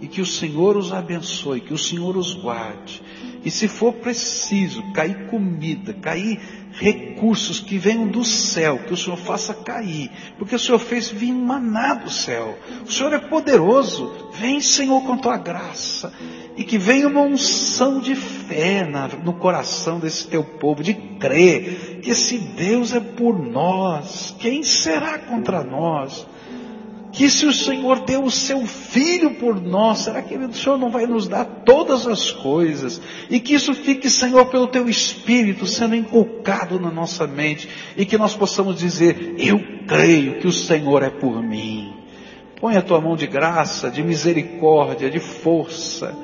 E que o Senhor os abençoe, que o Senhor os guarde. E se for preciso cair comida, cair recursos que venham do céu, que o Senhor faça cair, porque o Senhor fez vir maná do céu. O Senhor é poderoso. Vem, Senhor, com tua graça. E que venha uma unção de fé na, no coração desse teu povo, de crer que esse Deus é por nós, quem será contra nós? Que se o Senhor deu o seu filho por nós, será que o Senhor não vai nos dar todas as coisas? E que isso fique, Senhor, pelo teu Espírito sendo inculcado na nossa mente e que nós possamos dizer: Eu creio que o Senhor é por mim. Põe a tua mão de graça, de misericórdia, de força.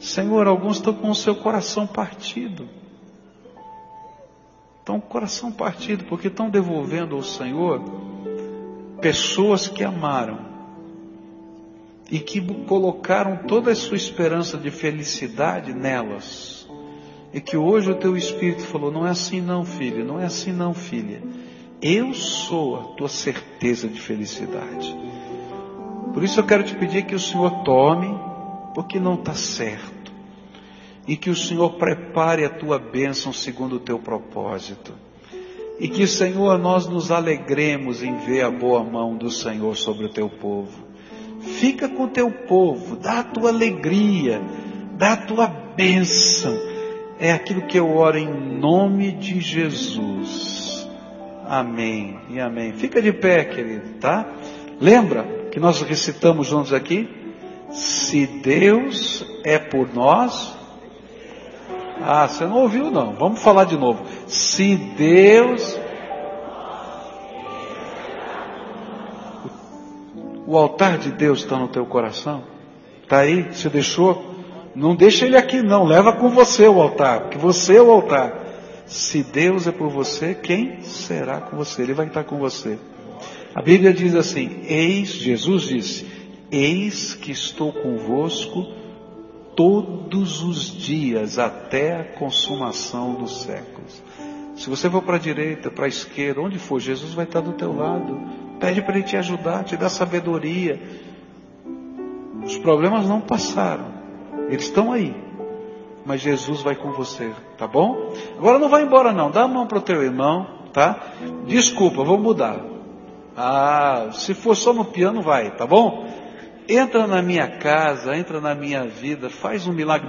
Senhor, alguns estão com o seu coração partido. Estão com o coração partido porque estão devolvendo ao Senhor pessoas que amaram e que colocaram toda a sua esperança de felicidade nelas. E que hoje o teu espírito falou: não é assim não, filho, não é assim não, filha. Eu sou a tua certeza de felicidade. Por isso eu quero te pedir que o Senhor tome, porque não está certo. E que o Senhor prepare a tua bênção segundo o teu propósito. E que, Senhor, nós nos alegremos em ver a boa mão do Senhor sobre o teu povo. Fica com o teu povo, dá a tua alegria, dá a tua bênção. É aquilo que eu oro em nome de Jesus. Amém e amém. Fica de pé, querido, tá? Lembra que nós recitamos juntos aqui? Se Deus é por nós, ah, você não ouviu não. Vamos falar de novo. Se Deus. O altar de Deus está no teu coração? Está aí? Você deixou? Não deixa ele aqui não. Leva com você o altar. Porque você é o altar. Se Deus é por você, quem será com você? Ele vai estar com você. A Bíblia diz assim: Eis, Jesus disse: Eis que estou convosco todos os dias até a consumação dos séculos. Se você for para a direita, para a esquerda, onde for, Jesus vai estar do teu lado. Pede para Ele te ajudar, te dar sabedoria. Os problemas não passaram, eles estão aí. Mas Jesus vai com você, tá bom? Agora não vai embora não, dá a mão para o teu irmão, tá? Desculpa, vou mudar. Ah, se for só no piano, vai, tá bom? Entra na minha casa, entra na minha vida, faz um milagre.